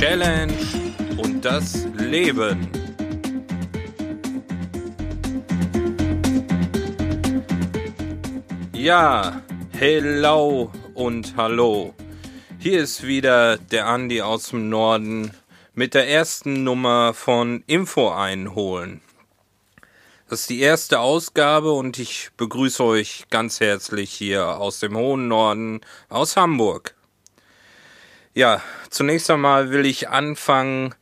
Challenge und das Leben. Ja, hello und hallo. Hier ist wieder der Andi aus dem Norden mit der ersten Nummer von Info einholen. Das ist die erste Ausgabe und ich begrüße euch ganz herzlich hier aus dem hohen Norden, aus Hamburg. Ja, zunächst einmal will ich anfangen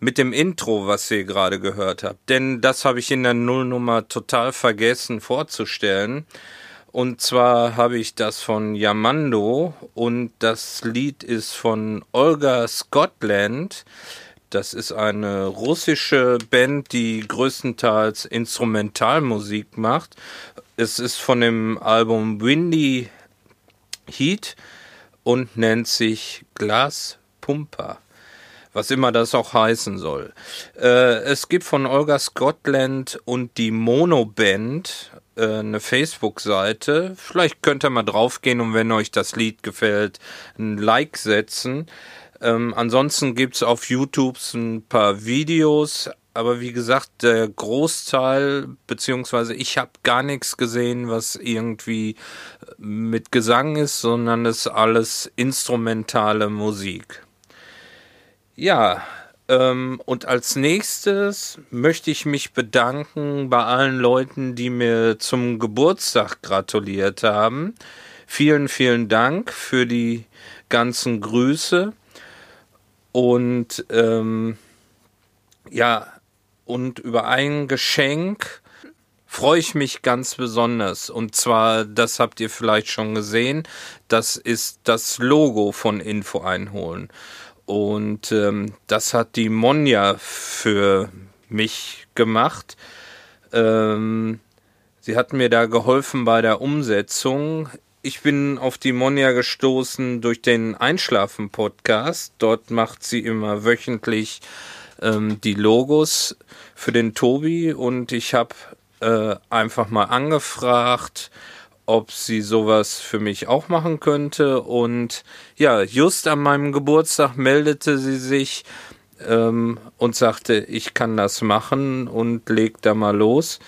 mit dem Intro, was ihr gerade gehört habt, denn das habe ich in der Nullnummer total vergessen vorzustellen. Und zwar habe ich das von Yamando und das Lied ist von Olga Scotland. Das ist eine russische Band, die größtenteils Instrumentalmusik macht. Es ist von dem Album Windy Heat und nennt sich Glas Pumper was immer das auch heißen soll. Äh, es gibt von Olga Scotland und die Mono Band äh, eine Facebook-Seite. Vielleicht könnt ihr mal draufgehen und wenn euch das Lied gefällt, ein Like setzen. Ähm, ansonsten gibt es auf YouTube ein paar Videos, aber wie gesagt, der Großteil, beziehungsweise ich habe gar nichts gesehen, was irgendwie mit Gesang ist, sondern es ist alles instrumentale Musik. Ja, ähm, und als nächstes möchte ich mich bedanken bei allen Leuten, die mir zum Geburtstag gratuliert haben. Vielen, vielen Dank für die ganzen Grüße. Und ähm, ja, und über ein Geschenk freue ich mich ganz besonders. Und zwar, das habt ihr vielleicht schon gesehen, das ist das Logo von Info einholen. Und ähm, das hat die Monja für mich gemacht. Ähm, sie hat mir da geholfen bei der Umsetzung. Ich bin auf die Monja gestoßen durch den Einschlafen-Podcast. Dort macht sie immer wöchentlich ähm, die Logos für den Tobi und ich habe äh, einfach mal angefragt, ob sie sowas für mich auch machen könnte. Und ja, just an meinem Geburtstag meldete sie sich ähm, und sagte, ich kann das machen und leg da mal los.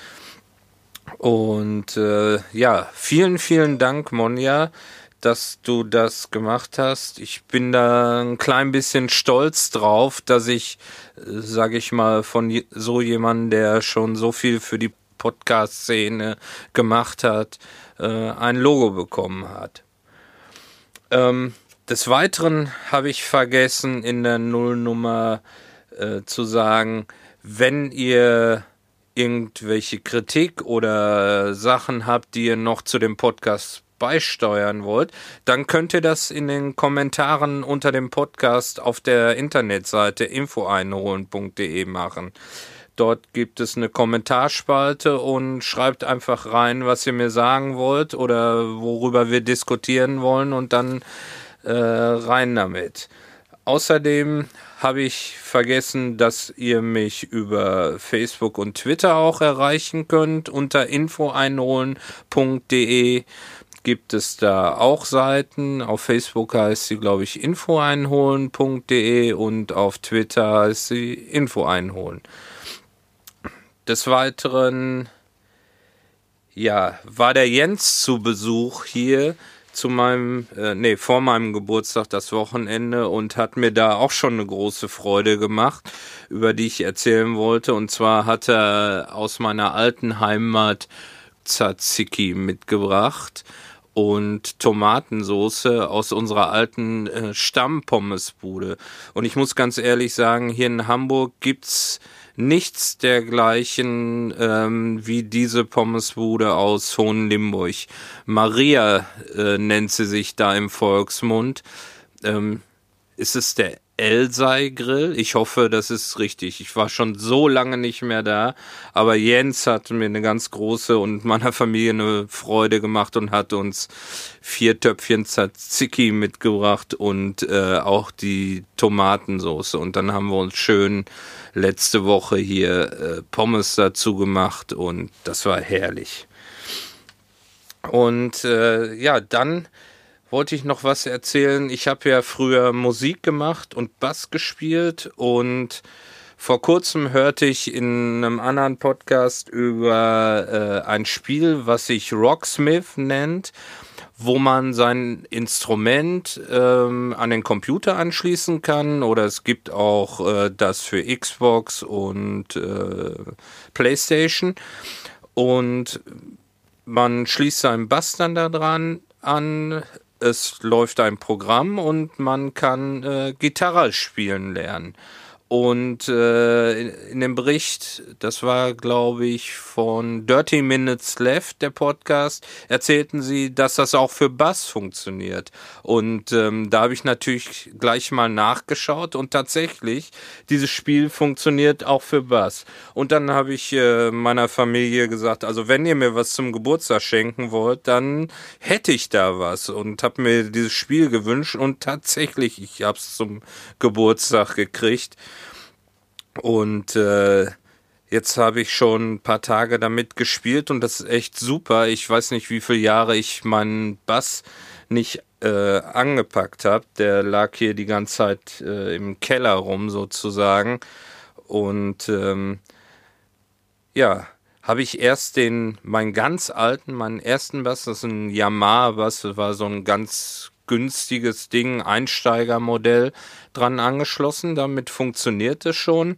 Und äh, ja, vielen, vielen Dank, Monja, dass du das gemacht hast. Ich bin da ein klein bisschen stolz drauf, dass ich, sage ich mal, von so jemandem, der schon so viel für die Podcast-Szene gemacht hat, äh, ein Logo bekommen hat. Ähm, des Weiteren habe ich vergessen, in der Nullnummer äh, zu sagen, wenn ihr irgendwelche Kritik oder Sachen habt, die ihr noch zu dem Podcast beisteuern wollt, dann könnt ihr das in den Kommentaren unter dem Podcast auf der Internetseite infoeinholen.de machen. Dort gibt es eine Kommentarspalte und schreibt einfach rein, was ihr mir sagen wollt oder worüber wir diskutieren wollen und dann äh, rein damit. Außerdem habe ich vergessen, dass ihr mich über Facebook und Twitter auch erreichen könnt. Unter infoeinholen.de gibt es da auch Seiten. Auf Facebook heißt sie, glaube ich, infoeinholen.de und auf Twitter heißt sie infoeinholen. Des Weiteren, ja, war der Jens zu Besuch hier zu meinem, äh, nee, vor meinem Geburtstag das Wochenende und hat mir da auch schon eine große Freude gemacht, über die ich erzählen wollte. Und zwar hat er aus meiner alten Heimat Tzatziki mitgebracht und Tomatensoße aus unserer alten äh, Stammpommesbude. Und ich muss ganz ehrlich sagen, hier in Hamburg gibt's nichts dergleichen ähm, wie diese Pommesbude aus Hohenlimburg. Maria äh, nennt sie sich da im Volksmund. Ähm, ist es der Elsei Grill. Ich hoffe, das ist richtig. Ich war schon so lange nicht mehr da, aber Jens hat mir eine ganz große und meiner Familie eine Freude gemacht und hat uns vier Töpfchen Tzatziki mitgebracht und äh, auch die Tomatensauce. Und dann haben wir uns schön letzte Woche hier äh, Pommes dazu gemacht und das war herrlich. Und äh, ja, dann wollte ich noch was erzählen. Ich habe ja früher Musik gemacht und Bass gespielt und vor kurzem hörte ich in einem anderen Podcast über äh, ein Spiel, was sich Rocksmith nennt, wo man sein Instrument ähm, an den Computer anschließen kann oder es gibt auch äh, das für Xbox und äh, PlayStation und man schließt seinen Bass dann da dran an, es läuft ein Programm und man kann äh, Gitarre spielen lernen. Und äh, in, dem Bericht, das war, glaube ich, von Dirty Minutes Left, der Podcast, erzählten sie, dass das auch für Bass funktioniert. Und ähm, da habe ich natürlich gleich mal nachgeschaut und tatsächlich, dieses Spiel funktioniert auch für Bass. Und dann habe ich äh, meiner Familie gesagt, also wenn ihr mir was zum Geburtstag schenken wollt, dann hätte ich da was und habe mir dieses Spiel gewünscht und tatsächlich, ich habe es zum Geburtstag gekriegt. Und äh, jetzt habe ich schon ein paar Tage damit gespielt und das ist echt super. Ich weiß nicht, wie viele Jahre ich meinen Bass nicht äh, angepackt habe. Der lag hier die ganze Zeit äh, im Keller rum sozusagen. Und ähm, ja, habe ich erst den, meinen ganz alten, meinen ersten Bass, das ist ein Yamaha-Bass, das war so ein ganz günstiges Ding, Einsteigermodell dran angeschlossen. Damit funktioniert es schon.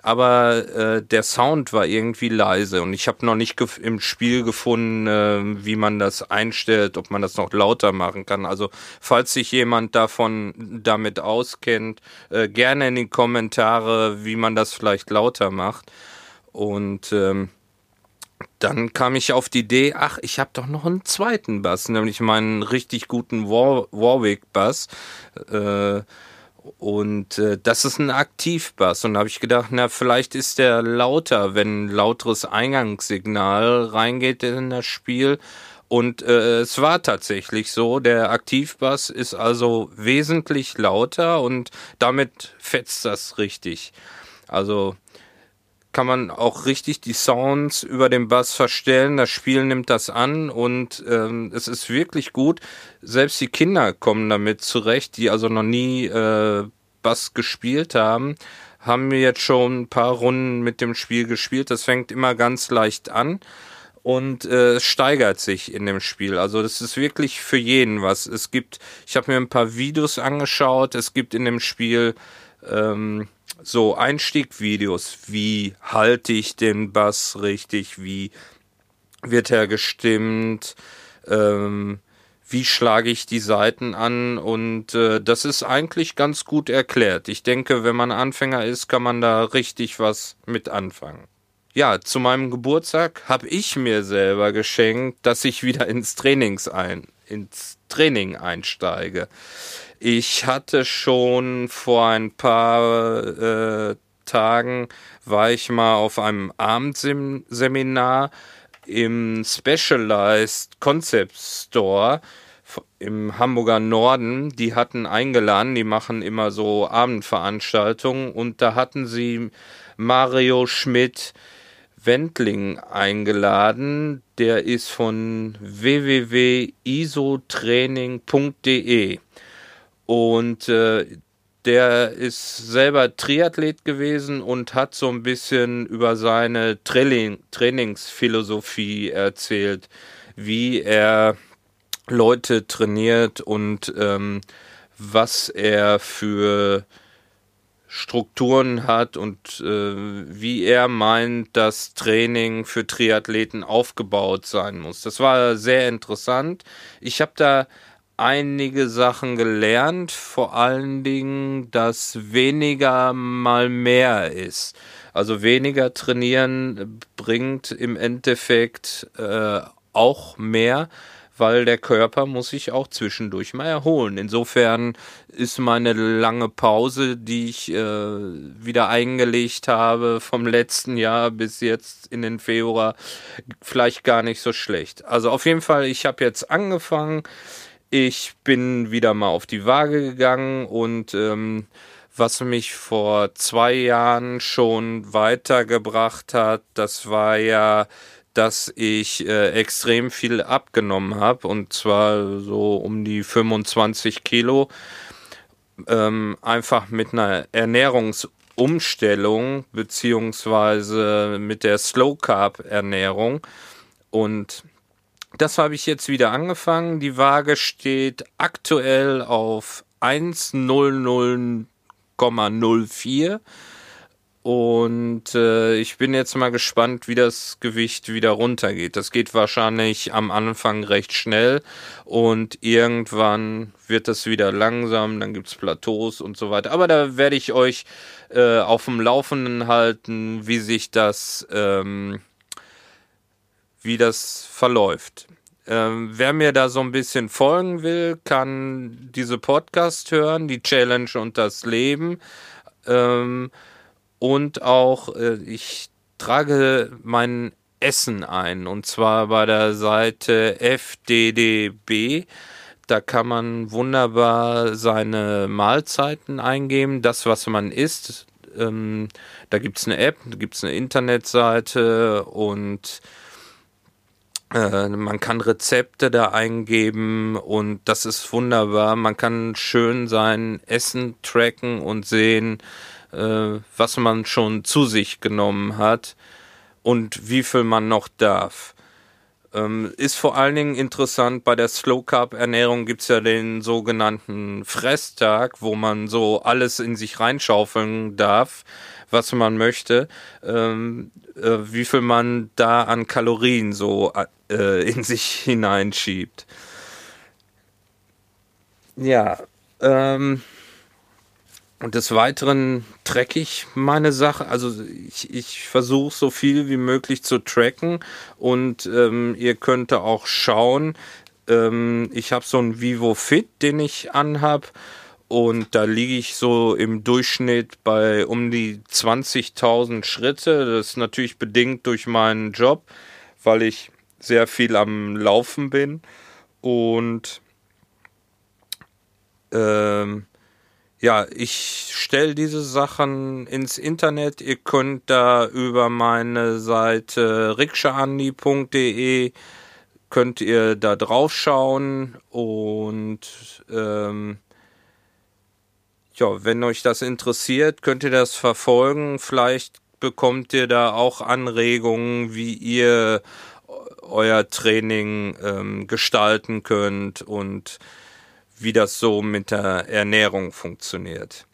Aber äh, der Sound war irgendwie leise und ich habe noch nicht im Spiel gefunden, äh, wie man das einstellt, ob man das noch lauter machen kann. Also falls sich jemand davon damit auskennt, äh, gerne in die Kommentare, wie man das vielleicht lauter macht. Und ähm, dann kam ich auf die Idee, ach, ich habe doch noch einen zweiten Bass, nämlich meinen richtig guten War Warwick-Bass. Äh, und äh, das ist ein Aktivbass. Und da habe ich gedacht, na, vielleicht ist der lauter, wenn ein lauteres Eingangssignal reingeht in das Spiel. Und äh, es war tatsächlich so, der Aktivbass ist also wesentlich lauter und damit fetzt das richtig. Also kann man auch richtig die Sounds über den Bass verstellen. Das Spiel nimmt das an und ähm, es ist wirklich gut. Selbst die Kinder kommen damit zurecht, die also noch nie äh, Bass gespielt haben, haben mir jetzt schon ein paar Runden mit dem Spiel gespielt. Das fängt immer ganz leicht an und äh, steigert sich in dem Spiel. Also das ist wirklich für jeden was. Es gibt, ich habe mir ein paar Videos angeschaut. Es gibt in dem Spiel ähm, so Einstiegvideos, wie halte ich den Bass richtig, wie wird er gestimmt, ähm, wie schlage ich die Saiten an und äh, das ist eigentlich ganz gut erklärt. Ich denke, wenn man Anfänger ist, kann man da richtig was mit anfangen. Ja, zu meinem Geburtstag habe ich mir selber geschenkt, dass ich wieder ins Trainings ein, ins Training einsteige. Ich hatte schon vor ein paar äh, Tagen, war ich mal auf einem Abendseminar im Specialized Concept Store im Hamburger Norden. Die hatten eingeladen, die machen immer so Abendveranstaltungen und da hatten sie Mario Schmidt Wendling eingeladen. Der ist von www.isotraining.de. Und äh, der ist selber Triathlet gewesen und hat so ein bisschen über seine Training, Trainingsphilosophie erzählt, wie er Leute trainiert und ähm, was er für Strukturen hat und äh, wie er meint, dass Training für Triathleten aufgebaut sein muss. Das war sehr interessant. Ich habe da einige Sachen gelernt, vor allen Dingen, dass weniger mal mehr ist. Also weniger trainieren bringt im Endeffekt äh, auch mehr, weil der Körper muss sich auch zwischendurch mal erholen. Insofern ist meine lange Pause, die ich äh, wieder eingelegt habe vom letzten Jahr bis jetzt in den Februar, vielleicht gar nicht so schlecht. Also auf jeden Fall, ich habe jetzt angefangen. Ich bin wieder mal auf die Waage gegangen und ähm, was mich vor zwei Jahren schon weitergebracht hat, das war ja dass ich äh, extrem viel abgenommen habe und zwar so um die 25 Kilo. Ähm, einfach mit einer Ernährungsumstellung beziehungsweise mit der Slow Carb Ernährung und das habe ich jetzt wieder angefangen. Die Waage steht aktuell auf 100,04 und äh, ich bin jetzt mal gespannt, wie das Gewicht wieder runtergeht. Das geht wahrscheinlich am Anfang recht schnell und irgendwann wird das wieder langsam, dann gibt es Plateaus und so weiter. Aber da werde ich euch äh, auf dem Laufenden halten, wie sich das, ähm, wie das verläuft. Ähm, wer mir da so ein bisschen folgen will, kann diese Podcast hören, die Challenge und das Leben. Ähm, und auch äh, ich trage mein Essen ein und zwar bei der Seite FDDB. Da kann man wunderbar seine Mahlzeiten eingeben, das, was man isst. Ähm, da gibt es eine App, da gibt es eine Internetseite und man kann Rezepte da eingeben und das ist wunderbar. Man kann schön sein Essen tracken und sehen, äh, was man schon zu sich genommen hat und wie viel man noch darf. Ähm, ist vor allen Dingen interessant, bei der Slow Carb Ernährung gibt es ja den sogenannten Fresstag, wo man so alles in sich reinschaufeln darf, was man möchte, ähm, äh, wie viel man da an Kalorien so äh, in sich hineinschiebt. Ja, ähm, und des Weiteren tracke ich meine Sache. Also ich, ich versuche so viel wie möglich zu tracken und ähm, ihr könnt auch schauen. Ähm, ich habe so einen Vivo Fit, den ich anhab und da liege ich so im Durchschnitt bei um die 20.000 Schritte. Das ist natürlich bedingt durch meinen Job, weil ich sehr viel am Laufen bin und ähm, ja, ich stelle diese Sachen ins Internet. Ihr könnt da über meine Seite rikschaandi.de könnt ihr da drauf schauen und ähm, ja, wenn euch das interessiert, könnt ihr das verfolgen. Vielleicht bekommt ihr da auch Anregungen, wie ihr euer Training ähm, gestalten könnt und wie das so mit der Ernährung funktioniert.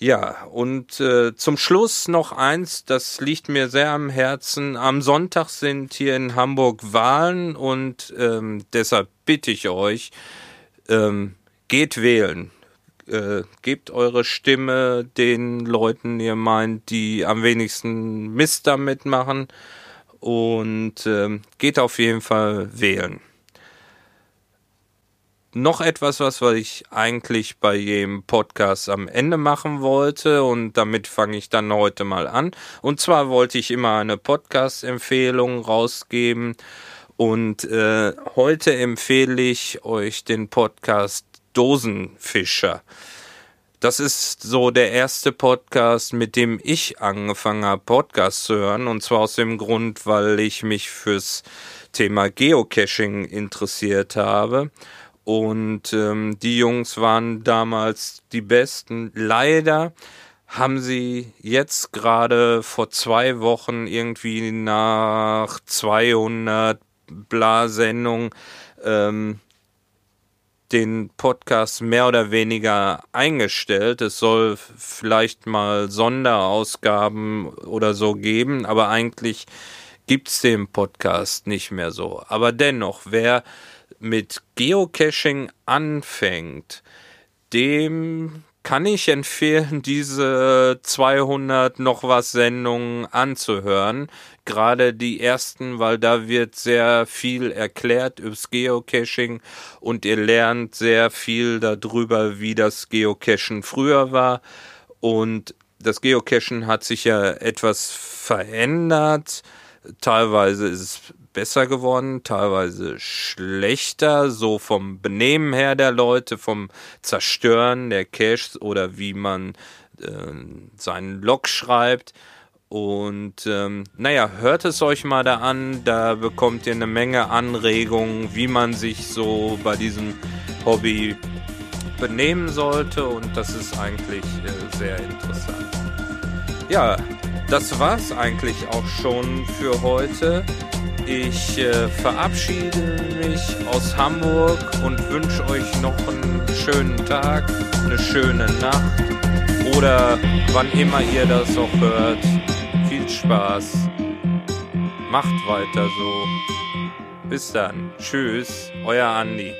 Ja, und äh, zum Schluss noch eins, das liegt mir sehr am Herzen. Am Sonntag sind hier in Hamburg Wahlen und ähm, deshalb bitte ich euch, ähm, geht wählen. Äh, gebt eure Stimme den Leuten, ihr meint, die am wenigsten Mist damit machen und äh, geht auf jeden Fall wählen noch etwas, was ich eigentlich bei jedem Podcast am Ende machen wollte und damit fange ich dann heute mal an. Und zwar wollte ich immer eine Podcast-Empfehlung rausgeben und äh, heute empfehle ich euch den Podcast Dosenfischer. Das ist so der erste Podcast, mit dem ich angefangen habe, Podcasts zu hören. Und zwar aus dem Grund, weil ich mich fürs Thema Geocaching interessiert habe und ähm, die Jungs waren damals die Besten. Leider haben sie jetzt gerade vor zwei Wochen irgendwie nach 200 Blasendungen ähm, den Podcast mehr oder weniger eingestellt. Es soll vielleicht mal Sonderausgaben oder so geben, aber eigentlich gibt es den Podcast nicht mehr so. Aber dennoch, wer mit Geocaching anfängt, dem kann ich empfehlen, diese 200 noch was Sendungen anzuhören. gerade die ersten, weil da wird sehr viel erklärt übers Geocaching und ihr lernt sehr viel darüber, wie das Geocachen früher war. Und das Geocachen hat sich ja etwas verändert. Teilweise ist es besser geworden, teilweise schlechter, so vom Benehmen her der Leute, vom Zerstören der Caches oder wie man äh, seinen Log schreibt. Und ähm, naja, hört es euch mal da an, da bekommt ihr eine Menge Anregungen, wie man sich so bei diesem Hobby benehmen sollte und das ist eigentlich äh, sehr interessant. Ja, das war's eigentlich auch schon für heute. Ich äh, verabschiede mich aus Hamburg und wünsche euch noch einen schönen Tag, eine schöne Nacht oder wann immer ihr das auch hört. Viel Spaß. Macht weiter so. Bis dann. Tschüss, euer Andi.